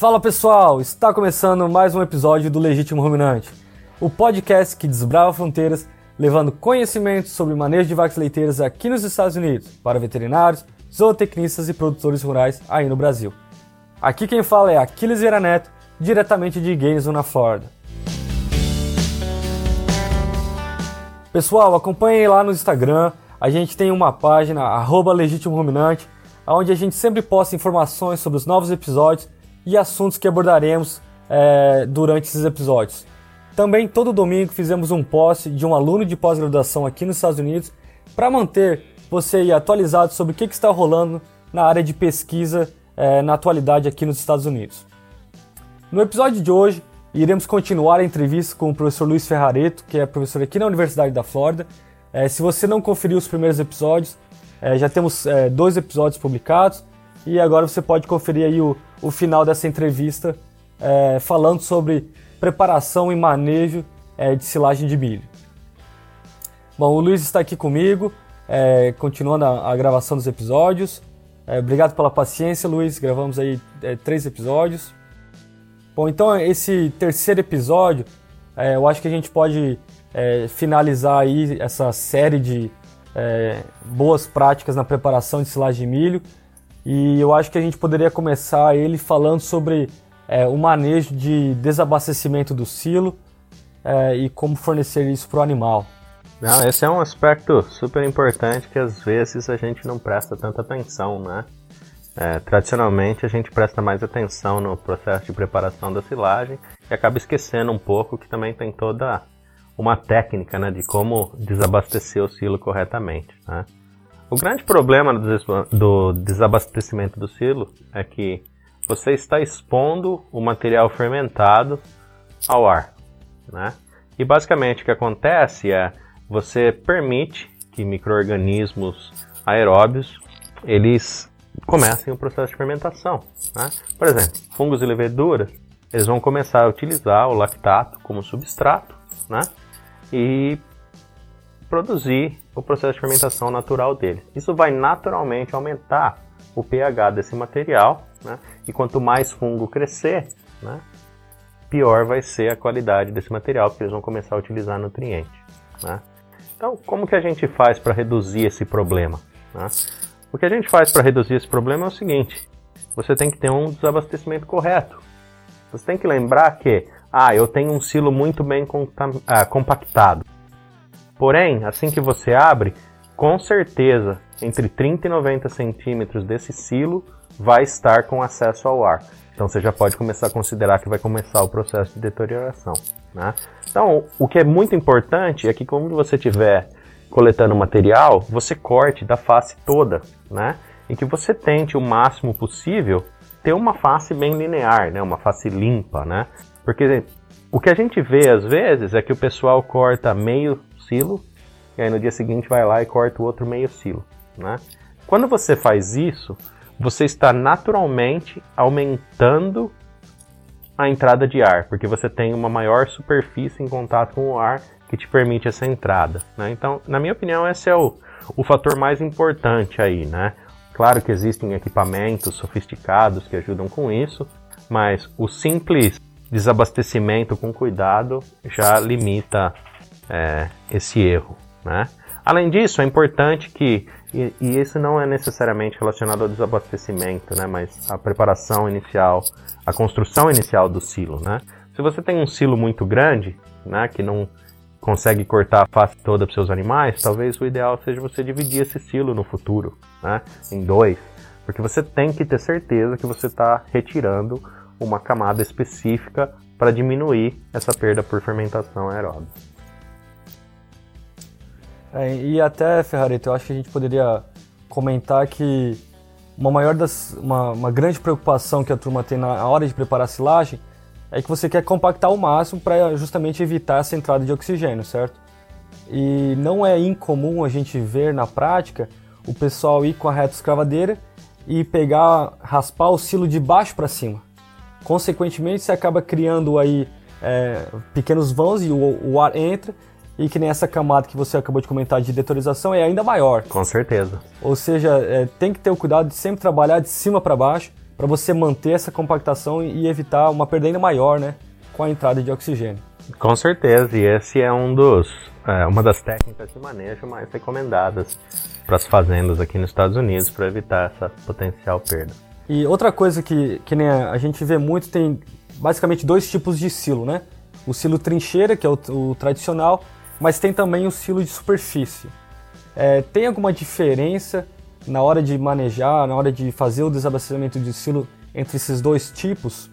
Fala pessoal, está começando mais um episódio do Legítimo Ruminante, o podcast que desbrava fronteiras, levando conhecimento sobre manejo de vacas leiteiras aqui nos Estados Unidos para veterinários, zootecnistas e produtores rurais aí no Brasil. Aqui quem fala é Aquiles Vieira Neto, diretamente de Gainesville, na Flórida. Pessoal, acompanhem lá no Instagram, a gente tem uma página, arroba Legítimo Ruminante, onde a gente sempre posta informações sobre os novos episódios e assuntos que abordaremos é, durante esses episódios. Também todo domingo fizemos um post de um aluno de pós-graduação aqui nos Estados Unidos para manter você atualizado sobre o que, que, está rolando na área de pesquisa é, na atualidade aqui nos Estados Unidos. No episódio de hoje, iremos continuar a entrevista com o professor Luiz Ferrareto, que é professor aqui na Universidade da Flórida. É, se você não conferiu os primeiros episódios, é, já temos é, dois episódios publicados e agora você pode conferir aí o, o final dessa entrevista é, falando sobre preparação e manejo é, de silagem de milho. Bom, o Luiz está aqui comigo, é, continuando a, a, gravação dos episódios. É, obrigado pela paciência, Luiz. Gravamos aí é, três episódios. Bom, então esse terceiro episódio, é, eu acho que a gente pode finalizar aí essa série de boas práticas na preparação de silagem de milho e eu acho que a gente poderia começar ele falando sobre é, o manejo de desabastecimento do silo é, e como fornecer isso para o animal. Não, esse é um aspecto super importante que às vezes a gente não presta tanta atenção, né? É, tradicionalmente a gente presta mais atenção no processo de preparação da silagem e acaba esquecendo um pouco que também tem toda uma técnica né, de como desabastecer o silo corretamente. Né? O grande problema do desabastecimento do silo é que você está expondo o material fermentado ao ar. Né? E basicamente o que acontece é você permite que micro-organismos aeróbios eles comecem o processo de fermentação. Né? Por exemplo, fungos e leveduras eles vão começar a utilizar o lactato como substrato né? e produzir o processo de fermentação natural dele. Isso vai naturalmente aumentar o pH desse material, né? e quanto mais fungo crescer, né? pior vai ser a qualidade desse material, porque eles vão começar a utilizar nutriente. Né? Então, como que a gente faz para reduzir esse problema? Né? O que a gente faz para reduzir esse problema é o seguinte: você tem que ter um desabastecimento correto. Você tem que lembrar que, ah, eu tenho um silo muito bem ah, compactado. Porém, assim que você abre, com certeza, entre 30 e 90 centímetros desse silo vai estar com acesso ao ar. Então você já pode começar a considerar que vai começar o processo de deterioração. Né? Então, o que é muito importante é que quando você estiver coletando material, você corte da face toda, né? E que você tente o máximo possível ter uma face bem linear, né? Uma face limpa, né? Porque o que a gente vê às vezes é que o pessoal corta meio silo, e aí no dia seguinte vai lá e corta o outro meio silo. Né? Quando você faz isso, você está naturalmente aumentando a entrada de ar, porque você tem uma maior superfície em contato com o ar que te permite essa entrada. Né? Então, na minha opinião, esse é o, o fator mais importante aí. Né? Claro que existem equipamentos sofisticados que ajudam com isso, mas o simples desabastecimento com cuidado já limita é, esse erro. Né? Além disso, é importante que, e, e, isso não é necessariamente relacionado ao desabastecimento, né, mas a preparação inicial, a construção inicial do silo. Né? Se você tem um silo muito grande, né, que não consegue cortar a face toda para seus animais, talvez o ideal seja você dividir esse silo no futuro né, em dois, porque você tem que ter certeza que você está retirando uma camada específica para diminuir essa perda por fermentação aeróbica. É, e até, Ferrarito, eu acho que a gente poderia comentar que uma maior das, uma, uma grande preocupação que a turma tem na hora de preparar a silagem é que você quer compactar ao máximo para justamente evitar essa entrada de oxigênio, certo? E não é incomum a gente ver na prática o pessoal ir com a reta escavadeira e pegar, raspar o silo de baixo para cima. Consequentemente, você acaba criando aí é, pequenos vãos e o, o ar entra e que nem essa camada que você acabou de comentar de detorização é ainda maior. Com certeza. Ou seja, é, tem que ter o cuidado de sempre trabalhar de cima para baixo para você manter essa compactação e evitar uma perda ainda maior, né, com a entrada de oxigênio. Com certeza, e esse é um dos, é, uma das técnicas de manejo mais recomendadas para as fazendas aqui nos Estados Unidos para evitar essa potencial perda. E outra coisa que, que nem a gente vê muito tem basicamente dois tipos de silo, né? O silo trincheira, que é o, o tradicional, mas tem também o silo de superfície. É, tem alguma diferença na hora de manejar, na hora de fazer o desabastecimento de silo entre esses dois tipos?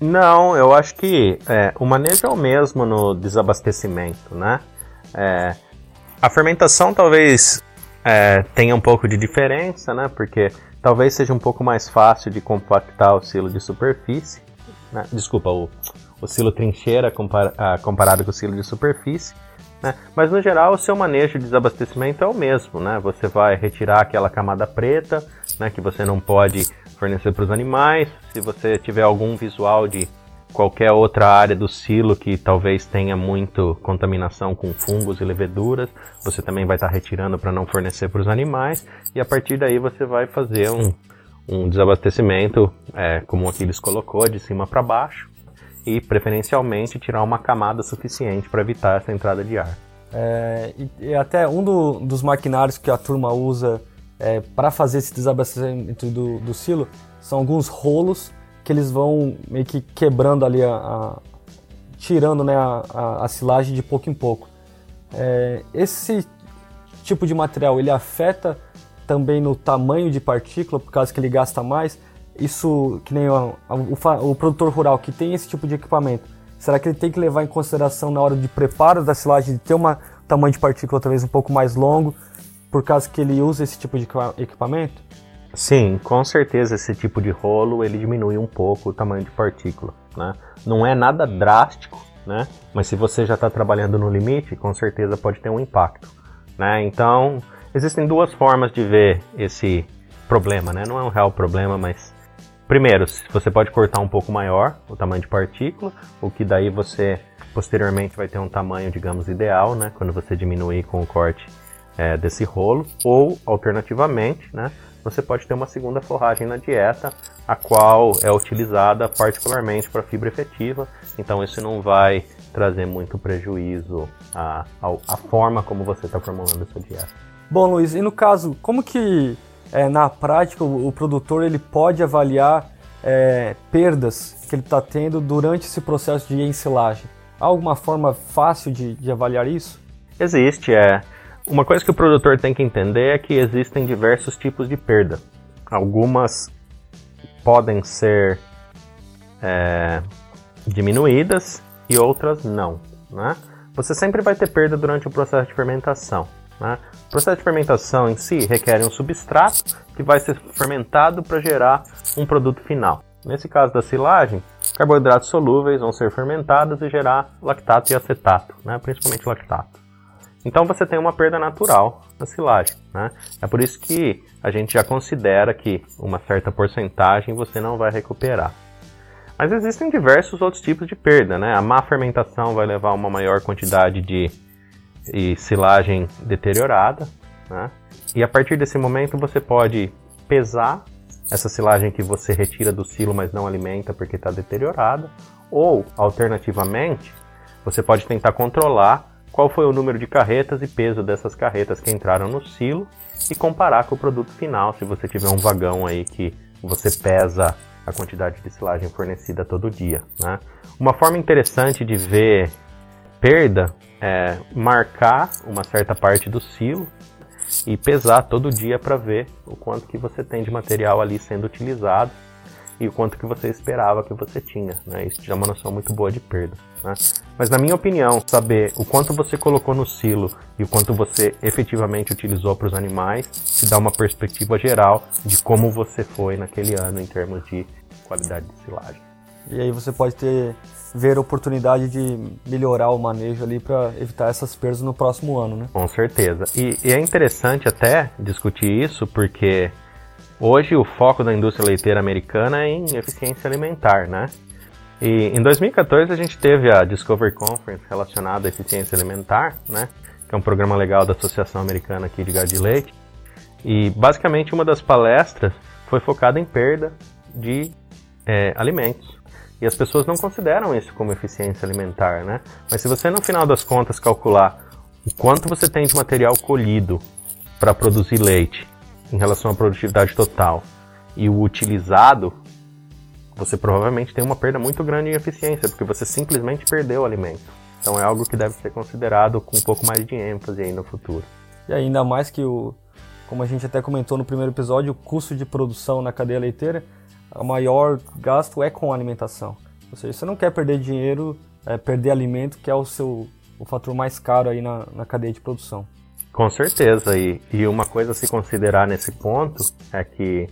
Não, eu acho que é, o manejo é o mesmo no desabastecimento, né? É, a fermentação talvez é, tenha um pouco de diferença, né? Porque talvez seja um pouco mais fácil de compactar o silo de superfície, né? desculpa, o, o silo trincheira ah, comparado com o silo de superfície. Né? Mas no geral o seu manejo de desabastecimento é o mesmo, né? Você vai retirar aquela camada preta, né, que você não pode fornecer para os animais. Se você tiver algum visual de qualquer outra área do silo que talvez tenha muito contaminação com fungos e leveduras, você também vai estar tá retirando para não fornecer para os animais. E a partir daí você vai fazer um, um desabastecimento, é, como o Aquiles colocou, de cima para baixo e preferencialmente tirar uma camada suficiente para evitar essa entrada de ar. É, e, e, até um do, dos maquinários que a turma usa é, para fazer esse desabastecimento do, do, silo são alguns rolos que eles vão meio que quebrando ali, a, a tirando né, a, a, a, silagem de pouco em pouco. É, esse tipo de material ele afeta também no tamanho de partícula, por causa que ele gasta mais, isso, que nem o, o, o, produtor rural que tem esse tipo de equipamento, será que ele tem que levar em consideração na hora de preparo da silagem de ter um tamanho de partícula talvez um pouco mais longo, por causa que ele usa esse tipo de equipamento? Sim, com certeza esse tipo de rolo ele diminui um pouco o tamanho de partícula, né? Não é nada drástico, né? Mas se você já está trabalhando no limite, com certeza pode ter um impacto, né? Então existem duas formas de ver esse problema, né? Não é um real problema, mas Primeiro, você pode cortar um pouco maior o tamanho de partícula, o que daí você posteriormente vai ter um tamanho, digamos, ideal, né? Quando você diminuir com o corte é, desse rolo. Ou, alternativamente, né? Você pode ter uma segunda forragem na dieta, a qual é utilizada particularmente para fibra efetiva. Então isso não vai trazer muito prejuízo à, à forma como você está formulando a sua dieta. Bom, Luiz, e no caso, como que é, na prática o, o, produtor ele pode avaliar é, perdas que ele está tendo durante esse processo de ensilagem? Há alguma forma fácil de, de avaliar isso? Existe, é. Uma coisa que o produtor tem que entender é que existem diversos tipos de perda. Algumas podem ser é, diminuídas e outras não. Né? Você sempre vai ter perda durante o processo de fermentação. Né? O processo de fermentação em si requer um substrato que vai ser fermentado para gerar um produto final. Nesse caso da silagem, carboidratos solúveis vão ser fermentados e gerar lactato e acetato, né? principalmente lactato. Então você tem uma perda natural na silagem. Né? É por isso que a gente já considera que uma certa porcentagem você não vai recuperar. Mas existem diversos outros tipos de perda. Né? A má fermentação vai levar a uma maior quantidade de e silagem deteriorada. Né? E a partir desse momento você pode pesar essa silagem que você retira do silo, mas não alimenta porque está deteriorada. Ou, alternativamente, você pode tentar controlar qual foi o número de carretas e peso dessas carretas que entraram no silo e comparar com o produto final, se você tiver um vagão aí que você pesa a quantidade de silagem fornecida todo dia. Né? Uma forma interessante de ver perda é marcar uma certa parte do silo e pesar todo dia para ver o quanto que você tem de material ali sendo utilizado e o quanto que você esperava que você tinha. Né? Isso já é uma noção muito boa de perda. Né? Mas na minha opinião, saber o quanto você colocou no silo e o quanto você efetivamente utilizou para os animais te dá uma perspectiva geral de como você foi naquele ano em termos de qualidade de silagem. E aí você pode ter ver oportunidade de melhorar o manejo ali para evitar essas perdas no próximo ano, né? Com certeza. E, e, é interessante até discutir isso porque hoje o foco da indústria leiteira americana é em eficiência alimentar, né? E em 2014 a gente teve a Discovery Conference relacionada à eficiência alimentar, né? Que é um programa legal da Associação Americana aqui de Gado de Leite. E basicamente uma das palestras foi focada em perda de é, alimentos. E as pessoas não consideram isso como eficiência alimentar, né? Mas se você, no final das contas, calcular o quanto você tem de material colhido para produzir leite em relação à produtividade total e o utilizado, você provavelmente tem uma perda muito grande em eficiência, porque você simplesmente perdeu o alimento. Então é algo que deve ser considerado com um pouco mais de ênfase aí no futuro. E ainda mais que o, como a gente até comentou no primeiro episódio, o custo de produção na cadeia leiteira o maior gasto é com alimentação. Ou seja, você não quer perder dinheiro, é, perder alimento, que é o seu o fator mais caro aí na, na cadeia de produção. Com certeza, e, e uma coisa a se considerar nesse ponto é que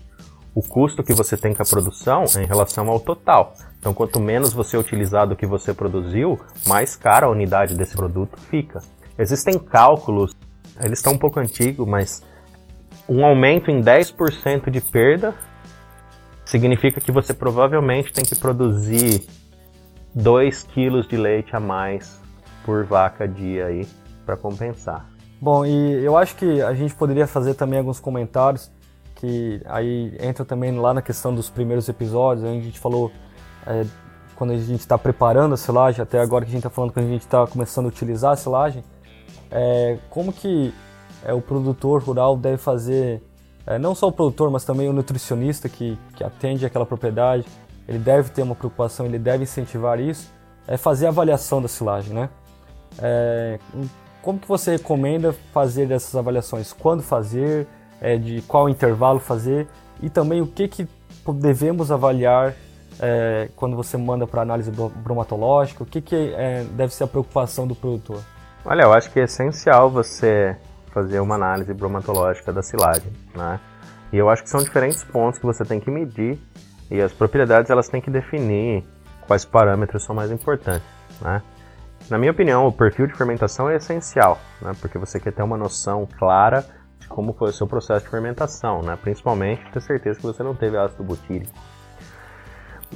o custo que você tem com a produção é em relação ao total. Então, quanto menos você utilizar do que você produziu, mais cara a unidade desse produto fica. Existem cálculos, eles estão um pouco antigos, mas um aumento em 10% de perda significa que você provavelmente tem que produzir 2 quilos de leite a mais por vaca dia aí para compensar. Bom, e eu acho que a gente poderia fazer também alguns comentários que aí entra também lá na questão dos primeiros episódios, a gente falou é, quando a gente está preparando a silagem, até agora que a gente está falando quando a gente está começando a utilizar a silagem, é, como que é, o produtor rural deve fazer é, não só o produtor, mas também o nutricionista que, que atende aquela propriedade, ele deve ter uma preocupação, ele deve incentivar isso, é fazer a avaliação da silagem, né? É, como que você recomenda fazer essas avaliações? Quando fazer? É, de qual intervalo fazer? E também o que, que devemos avaliar é, quando você manda para análise bromatológica? O que, que é, deve ser a preocupação do produtor? Olha, eu acho que é essencial você fazer uma análise bromatológica da silagem, né? E eu acho que são diferentes pontos que você tem que medir e as propriedades elas têm que definir quais parâmetros são mais importantes, né? Na minha opinião, o perfil de fermentação é essencial, né? Porque você quer ter uma noção clara de como foi o seu processo de fermentação, né? Principalmente ter certeza que você não teve ácido butírico.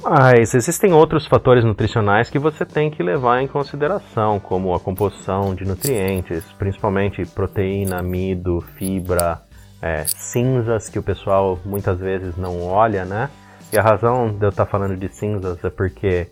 Mas existem outros fatores nutricionais que você tem que levar em consideração, como a composição de nutrientes, principalmente proteína, amido, fibra, é, cinzas, que o pessoal muitas vezes não olha, né? E a razão de eu estar falando de cinzas é porque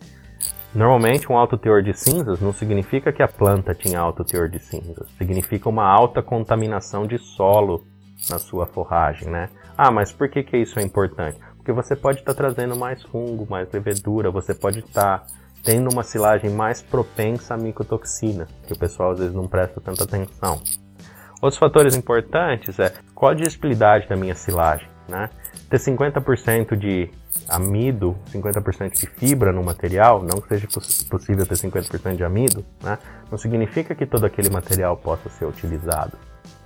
normalmente um alto teor de cinzas não significa que a planta tinha alto teor de cinzas, significa uma alta contaminação de solo na sua forragem, né? Ah, mas por que, que isso é importante? Porque você pode estar tá trazendo mais fungo, mais levedura, você pode estar tá tendo uma silagem mais propensa à micotoxina, que o pessoal às vezes não presta tanta atenção. Outros fatores importantes é qual a digestibilidade da minha silagem, né? Ter 50% de amido, 50% de fibra no material, não que seja possível ter 50% de amido, né? Não significa que todo aquele material possa ser utilizado.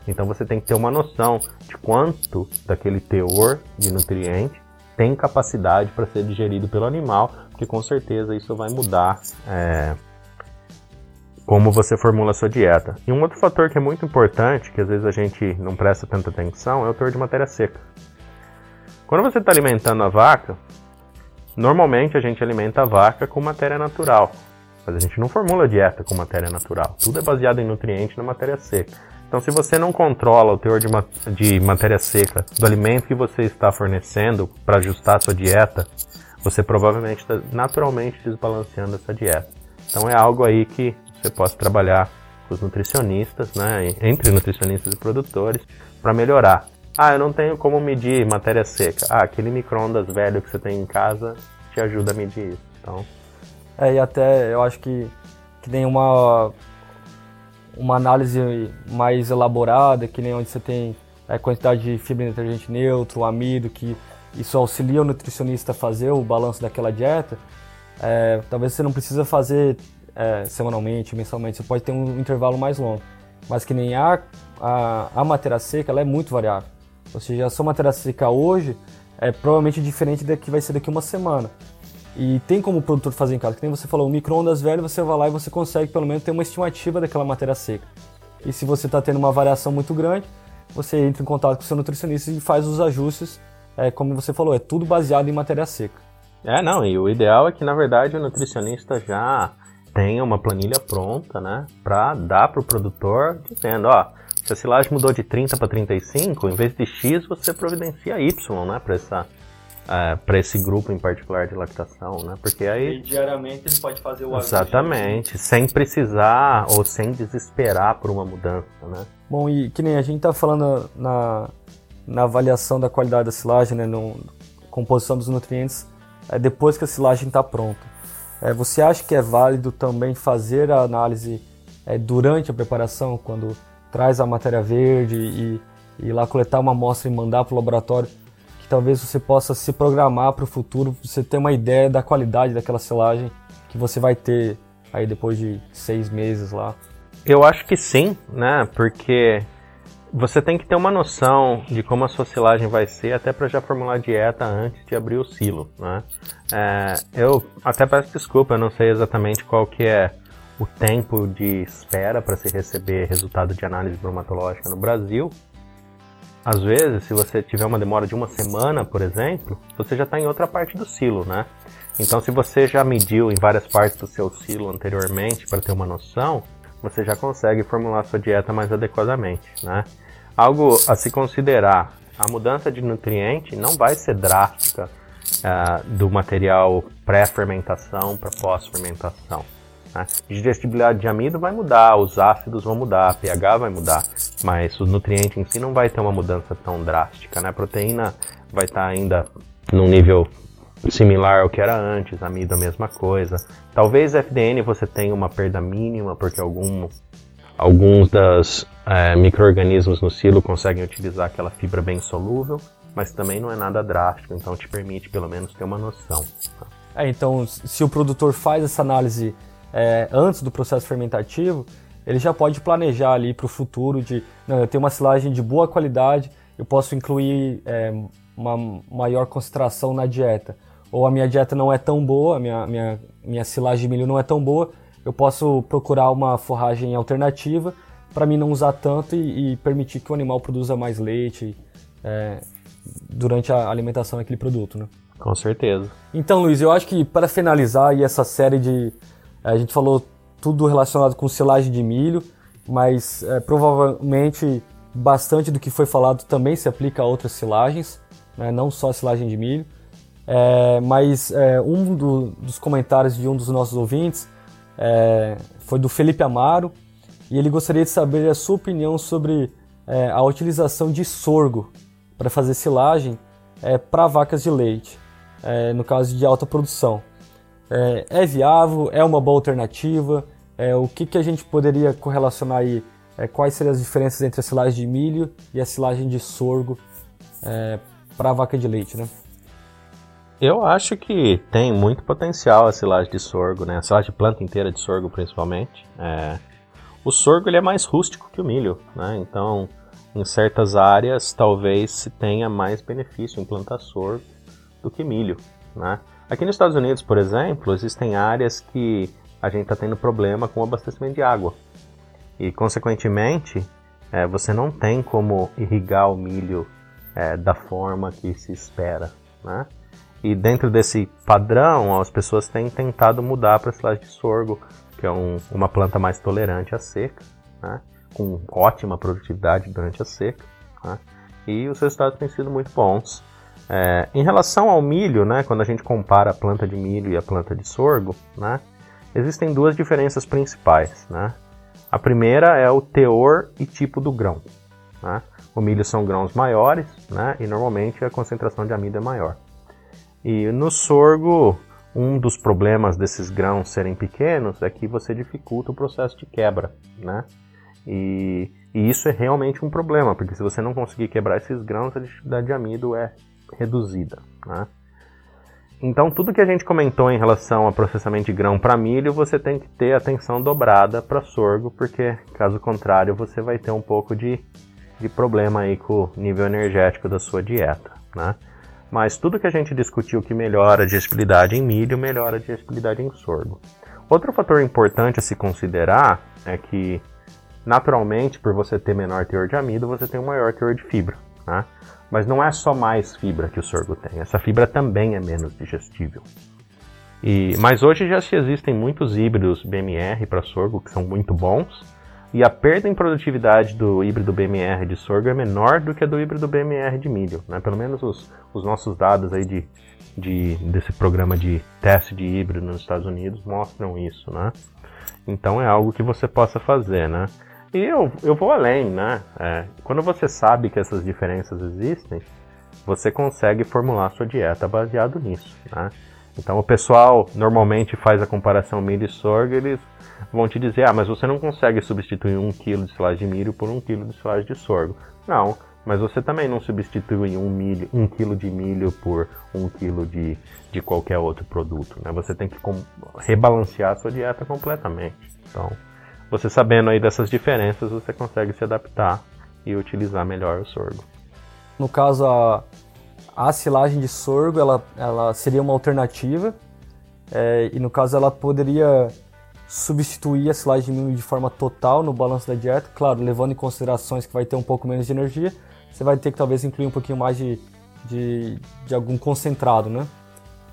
Então você tem que ter uma noção de quanto daquele teor de nutriente tem capacidade para ser digerido pelo animal, porque com certeza isso vai mudar é, como você formula a sua dieta. E um outro fator que é muito importante, que às vezes a gente não presta tanta atenção, é o teor de matéria seca. Quando você está alimentando a vaca, normalmente a gente alimenta a vaca com matéria natural, mas a gente não formula dieta com matéria natural. Tudo é baseado em nutrientes na matéria seca. Então, se você não controla o teor de, ma de matéria seca do alimento que você está fornecendo para ajustar a sua dieta, você provavelmente está naturalmente desbalanceando essa dieta. Então, é algo aí que você pode trabalhar com os nutricionistas, né, entre nutricionistas e produtores, para melhorar. Ah, eu não tenho como medir matéria seca. Ah, aquele micro-ondas velho que você tem em casa te ajuda a medir isso. Então... É, e até eu acho que, que tem uma uma análise mais elaborada, que nem onde você tem a quantidade de fibra em detergente neutro, amido, que isso auxilia o nutricionista a fazer o balanço daquela dieta, é, talvez você não precisa fazer é, semanalmente, mensalmente, você pode ter um intervalo mais longo. Mas que nem a, a, a matéria seca, ela é muito variável. Ou seja, a sua matéria seca hoje é provavelmente diferente da que vai ser daqui uma semana. E tem como o produtor fazer em casa, que nem você falou, o micro-ondas velho, você vai lá e você consegue pelo menos ter uma estimativa daquela matéria seca. E se você está tendo uma variação muito grande, você entra em contato com o seu nutricionista e faz os ajustes, é, como você falou, é tudo baseado em matéria seca. É, não, e o ideal é que na verdade o nutricionista já tenha uma planilha pronta, né, para dar para o produtor, dizendo, ó, se a silagem mudou de 30 para 35, em vez de X, você providencia Y, né, para essa é, para esse grupo em particular de lactação, né? Porque aí e diariamente ele pode fazer o exatamente, sem precisar ou sem desesperar por uma mudança, né? Bom, e que nem a gente tá falando na, na avaliação da qualidade da silagem, né, no composição dos nutrientes, é depois que a silagem está pronta. É, você acha que é válido também fazer a análise é, durante a preparação, quando traz a matéria verde e, e lá coletar uma amostra e mandar para o laboratório? Talvez você possa se programar para o futuro, você ter uma ideia da qualidade daquela silagem que você vai ter aí depois de seis meses lá? Eu acho que sim, né? Porque você tem que ter uma noção de como a sua silagem vai ser até para já formular a dieta antes de abrir o silo, né? É, eu até peço desculpa, eu não sei exatamente qual que é o tempo de espera para se receber resultado de análise bromatológica no Brasil, às vezes, se você tiver uma demora de uma semana, por exemplo, você já está em outra parte do silo, né? Então, se você já mediu em várias partes do seu silo anteriormente para ter uma noção, você já consegue formular sua dieta mais adequadamente, né? Algo a se considerar: a mudança de nutriente não vai ser drástica uh, do material pré-fermentação para pós-fermentação. Né? Digestibilidade de amido vai mudar, os ácidos vão mudar, pH vai mudar, mas o nutriente em si não vai ter uma mudança tão drástica. Né? A proteína vai estar tá ainda num nível similar ao que era antes, amido a mesma coisa. Talvez FDN você tenha uma perda mínima, porque algum, alguns dos é, micro-organismos no silo conseguem utilizar aquela fibra bem solúvel, mas também não é nada drástico, então te permite pelo menos ter uma noção. É, então, se o produtor faz essa análise é, antes do processo fermentativo, ele já pode planejar ali para o futuro de, não, eu tenho uma silagem de boa qualidade, eu posso incluir é, uma maior concentração na dieta. Ou a minha dieta não é tão boa, a minha, minha, minha silagem de milho não é tão boa, eu posso procurar uma forragem alternativa para mim não usar tanto e, e, permitir que o animal produza mais leite é, durante a alimentação daquele produto, né? Com certeza. Então, Luiz, eu acho que para finalizar essa série de a gente falou tudo relacionado com silagem de milho, mas é, provavelmente bastante do que foi falado também se aplica a outras silagens, né? não só a silagem de milho. É, mas é, um do, dos comentários de um dos nossos ouvintes é, foi do Felipe Amaro e ele gostaria de saber a sua opinião sobre é, a utilização de sorgo para fazer silagem é, para vacas de leite, no caso de alta produção é, é viável, é uma boa alternativa, é, o que, que a gente poderia correlacionar aí, é, quais seriam as diferenças entre a silagem de milho e a silagem de sorgo é, para vaca de leite, né? Eu acho que tem muito potencial a silagem de sorgo, né? A silagem de planta inteira de sorgo, principalmente. É... O sorgo ele é mais rústico que o milho, né? Então, em certas áreas, talvez se tenha mais benefício em plantar sorgo do que milho, né? Aqui nos Estados Unidos, por exemplo, existem áreas que a gente está tendo problema com o abastecimento de água. E, consequentemente, é, você não tem como irrigar o milho é, da forma que se espera. Né? E dentro desse padrão, as pessoas têm tentado mudar para a silagem de sorgo, que é um, uma planta mais tolerante à seca, né? com ótima produtividade durante a seca. Né? E os resultados têm sido muito bons. É, em relação ao milho, né, quando a gente compara a planta de milho e a planta de sorgo, né, existem duas diferenças principais. Né? A primeira é o teor e tipo do grão. Né? O milho são grãos maiores né, e normalmente a concentração de amido é maior. E no sorgo, um dos problemas desses grãos serem pequenos é que você dificulta o processo de quebra. Né? E, e isso é realmente um problema, porque se você não conseguir quebrar esses grãos, a dificuldade de amido é reduzida. Né? Então, tudo que a gente comentou em relação ao processamento de grão para milho, você tem que ter atenção dobrada para sorgo, porque caso contrário, você vai ter um pouco de, de problema aí com o nível energético da sua dieta. Né? Mas tudo que a gente discutiu que melhora a digestibilidade em milho, melhora a digestibilidade em sorgo. Outro fator importante a se considerar é que, naturalmente, por você ter menor teor de amido, você tem um maior teor de fibra. Né? Mas não é só mais fibra que o sorgo tem, essa fibra também é menos digestível. E, mas hoje já se existem muitos híbridos BMR para sorgo que são muito bons, e a perda em produtividade do híbrido BMR de sorgo é menor do que a do híbrido BMR de milho. Né? Pelo menos os, os nossos dados aí de, de, desse programa de teste de híbrido nos Estados Unidos mostram isso. Né? Então é algo que você possa fazer. Né? E eu, eu vou além. Né? É, quando você sabe que essas diferenças existem, você consegue formular sua dieta baseado nisso. Né? Então o pessoal normalmente faz a comparação milho e sorgo, eles vão te dizer, ah, mas você não consegue substituir um quilo de silagem de milho por um quilo de silagem de sorgo. Não, mas você também não substitui um, milho, um quilo de milho por um quilo de, de qualquer outro produto. Né? Você tem que rebalancear a sua dieta completamente. Então, você sabendo aí dessas diferenças, você consegue se adaptar e utilizar melhor o sorgo. No caso, a, a silagem de sorgo ela, ela seria uma alternativa é, e no caso ela poderia substituir a silagem de milho de forma total no balanço da dieta, claro, levando em considerações que vai ter um pouco menos de energia, você vai ter que talvez incluir um pouquinho mais de, de, de algum concentrado, né?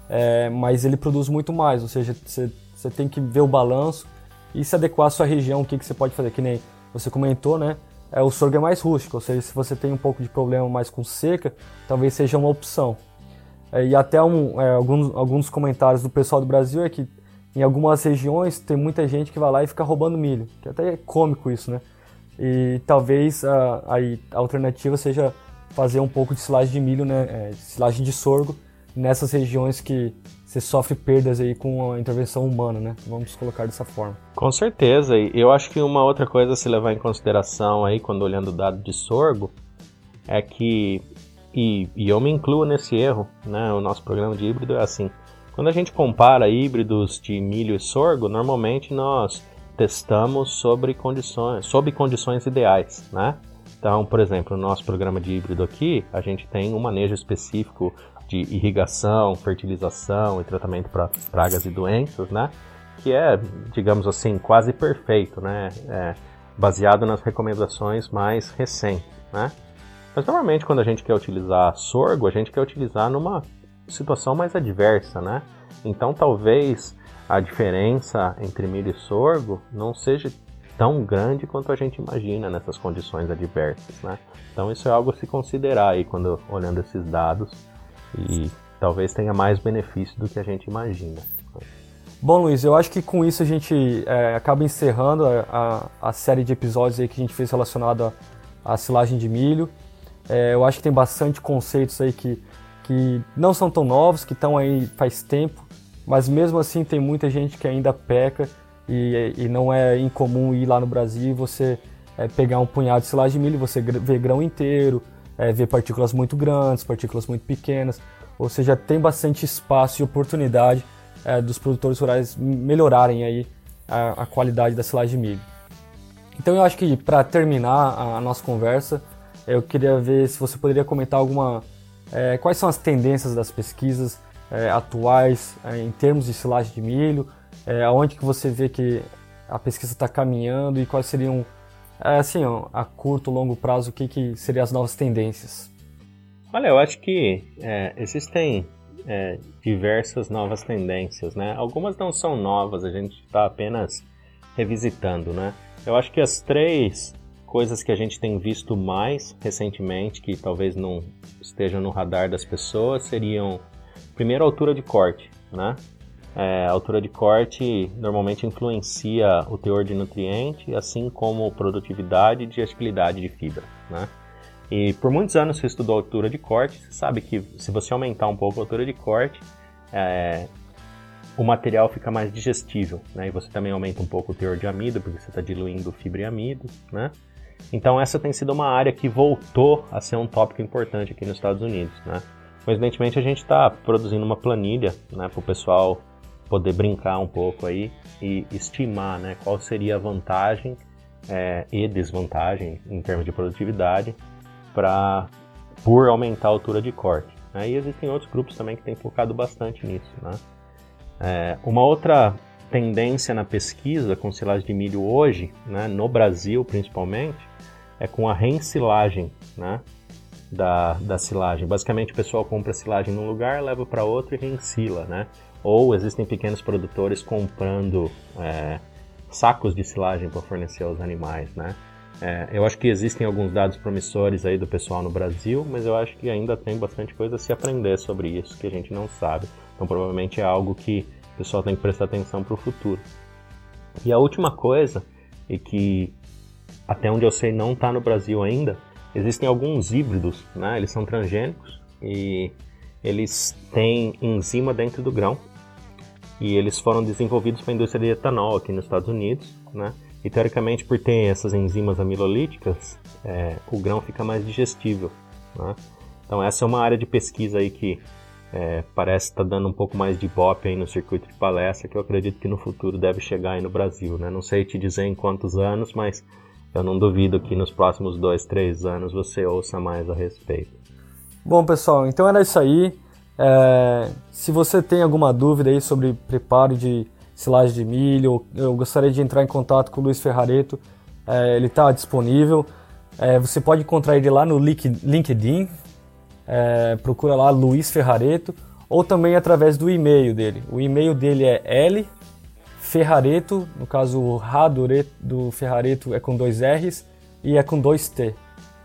É, mas ele produz muito mais, ou seja, você, você tem que ver o balanço e se adequar à sua região, o que, que você pode fazer, que nem você comentou, né? é, o sorgo é mais rústico, ou seja, se você tem um pouco de problema mais com seca, talvez seja uma opção. É, e até um, é, alguns, alguns comentários do pessoal do Brasil é que em algumas regiões tem muita gente que vai lá e fica roubando milho, que até é cômico isso, né? E talvez a, a, a alternativa seja fazer um pouco de silagem de milho, né? É, silagem de sorgo nessas regiões que você sofre perdas aí com a intervenção humana, né? Vamos colocar dessa forma. Com certeza, e eu acho que uma outra coisa a se levar em consideração aí quando olhando o dado de sorgo é que, e, e eu me incluo nesse erro, né? O nosso programa de híbrido é assim. Quando a gente compara híbridos de milho e sorgo, normalmente nós testamos sobre condições, sob condições ideais, né? Então, por exemplo, no nosso programa de híbrido aqui, a gente tem um manejo específico de irrigação, fertilização e tratamento para pragas e doenças, né? Que é, digamos assim, quase perfeito, né? É, baseado nas recomendações mais recentes, né? Mas normalmente quando a gente quer utilizar sorgo, a gente quer utilizar numa situação mais adversa, né? Então talvez a diferença entre milho e sorgo não seja tão grande quanto a gente imagina nessas condições adversas, né? Então isso é algo a se considerar aí quando olhando esses dados e talvez tenha mais benefício do que a gente imagina. Bom, Luiz, eu acho que com isso a gente é, acaba encerrando a, a, a, série de episódios aí que a gente fez relacionado à silagem de milho. É, eu acho que tem bastante conceitos aí que, que não são tão novos, que estão aí faz tempo, mas mesmo assim tem muita gente que ainda peca e, e não é incomum ir lá no Brasil e você é, pegar um punhado de silagem de milho, você vê grão inteiro, é, ver partículas muito grandes, partículas muito pequenas, ou seja, tem bastante espaço e oportunidade é, dos produtores rurais melhorarem aí a, a, qualidade da silagem de milho. Então eu acho que para terminar a, a, nossa conversa, eu queria ver se você poderia comentar alguma é, quais são as tendências das pesquisas é, atuais é, em termos de silagem de milho, é, aonde que você vê que a pesquisa está caminhando e quais seriam assim, ó, a curto, longo prazo, o que, que seriam as novas tendências? Olha, eu acho que é, existem é, diversas novas tendências, né? Algumas não são novas, a gente está apenas revisitando, né? Eu acho que as três coisas que a gente tem visto mais recentemente, que talvez não estejam no radar das pessoas, seriam, primeiro, a altura de corte, né? É, a altura de corte normalmente influencia o teor de nutriente, assim como produtividade e digestibilidade de fibra. Né? E por muitos anos você estudou a altura de corte, você sabe que se você aumentar um pouco a altura de corte, é, o material fica mais digestível, né? E você também aumenta um pouco o teor de amido, porque você está diluindo fibra e amido, né? Então essa tem sido uma área que voltou a ser um tópico importante aqui nos Estados Unidos, né? Coincidentemente a gente está produzindo uma planilha, né, para o pessoal poder brincar um pouco aí e estimar né, qual seria a vantagem é, e desvantagem em termos de produtividade para por aumentar a altura de corte. Né? E existem outros grupos também que têm focado bastante nisso. Né? É, uma outra tendência na pesquisa com silagem de milho hoje, né, no Brasil principalmente, é com a reensilagem né, da, da silagem. Basicamente o pessoal compra silagem num lugar, leva para outro e reensila. Né? Ou existem pequenos produtores comprando é, sacos de silagem para fornecer aos animais, né? É, eu acho que existem alguns dados promissores aí do pessoal no Brasil, mas eu acho que ainda tem bastante coisa a se aprender sobre isso que a gente não sabe. Então provavelmente é algo que o pessoal tem que prestar atenção para o futuro. E a última coisa, e que até onde eu sei não está no Brasil ainda, existem alguns híbridos, né? Eles são transgênicos e eles têm enzima dentro do grão e eles foram desenvolvidos para a indústria de etanol aqui nos Estados Unidos, né? E teoricamente, por ter essas enzimas amilolíticas, é, o grão fica mais digestível, né? Então essa é uma área de pesquisa aí que é, parece estar tá dando um pouco mais de bop aí no circuito de palestra, que eu acredito que no futuro deve chegar aí no Brasil, né? Não sei te dizer em quantos anos, mas eu não duvido que nos próximos dois, três anos você ouça mais a respeito. Bom, pessoal, então era isso aí. É, se você tem alguma dúvida aí sobre preparo de silagem de milho, eu gostaria de entrar em contato com o Luiz Ferrareto, é, ele está disponível. É, você pode encontrar ele lá no LinkedIn, é, procura lá Luiz Ferrareto, ou também através do e-mail dele. O e-mail dele é L Ferrareto, no caso o Rá do Ferrareto é com dois R's e é com dois T.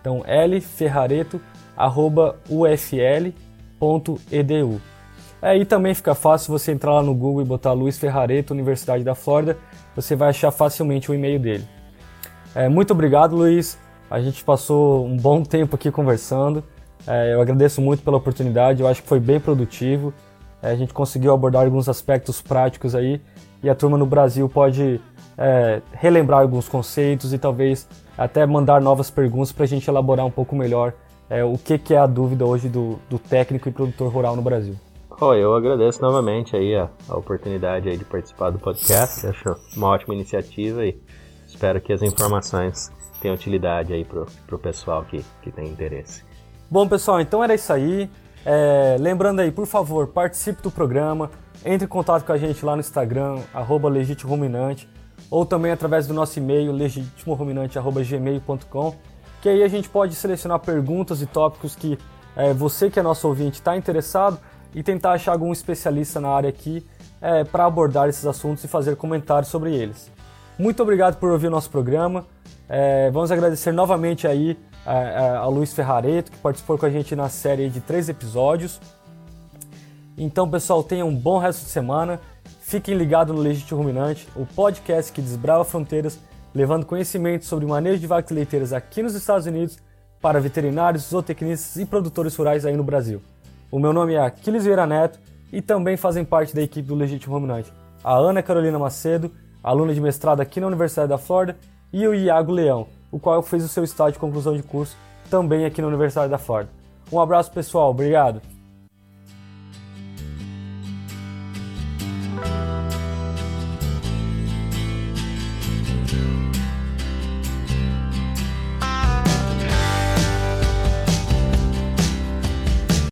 Então lferrareto@ufl edu. Aí também fica fácil você entrar lá no Google e botar Luiz Ferrareto, Universidade da Flórida, você vai achar facilmente o e-mail dele. É, muito obrigado, Luiz. A gente passou um bom tempo aqui conversando. É, eu agradeço muito pela oportunidade, eu acho que foi bem produtivo. É, a gente conseguiu abordar alguns aspectos práticos aí e a turma no Brasil pode é, relembrar alguns conceitos e talvez até mandar novas perguntas para a gente elaborar um pouco melhor é, o que, que é a dúvida hoje do, do técnico e produtor rural no Brasil. Oh, eu agradeço novamente aí a, a oportunidade aí de participar do podcast. Acho uma ótima iniciativa e espero que as informações tenham utilidade aí pro, pro pessoal que, que tem interesse. Bom, pessoal, então era isso aí. É, lembrando aí, por favor, participe do programa, entre em contato com a gente lá no Instagram, arroba legitimoruminante, ou também através do nosso e-mail, legitimoruminante.gmail.com que aí a gente pode selecionar perguntas e tópicos que é, você que é nosso ouvinte está interessado e tentar achar algum especialista na área aqui é, para abordar esses assuntos e fazer comentários sobre eles. Muito obrigado por ouvir o nosso programa. É, vamos agradecer novamente aí a, a, a Luiz Ferrareto, que participou com a gente na série de três episódios. Então, pessoal, tenham um bom resto de semana. Fiquem ligados no Legítimo Ruminante, o podcast que desbrava fronteiras levando conhecimento sobre o manejo de vacas leiteiras aqui nos Estados Unidos para veterinários, zootecnistas e produtores rurais aí no Brasil. O meu nome é Aquiles Vieira Neto e também fazem parte da equipe do Legítimo Ruminante a Ana Carolina Macedo, aluna de mestrado aqui na Universidade da Flórida, e o Iago Leão, o qual fez o seu estágio de conclusão de curso também aqui na Universidade da Flórida. Um abraço pessoal, obrigado!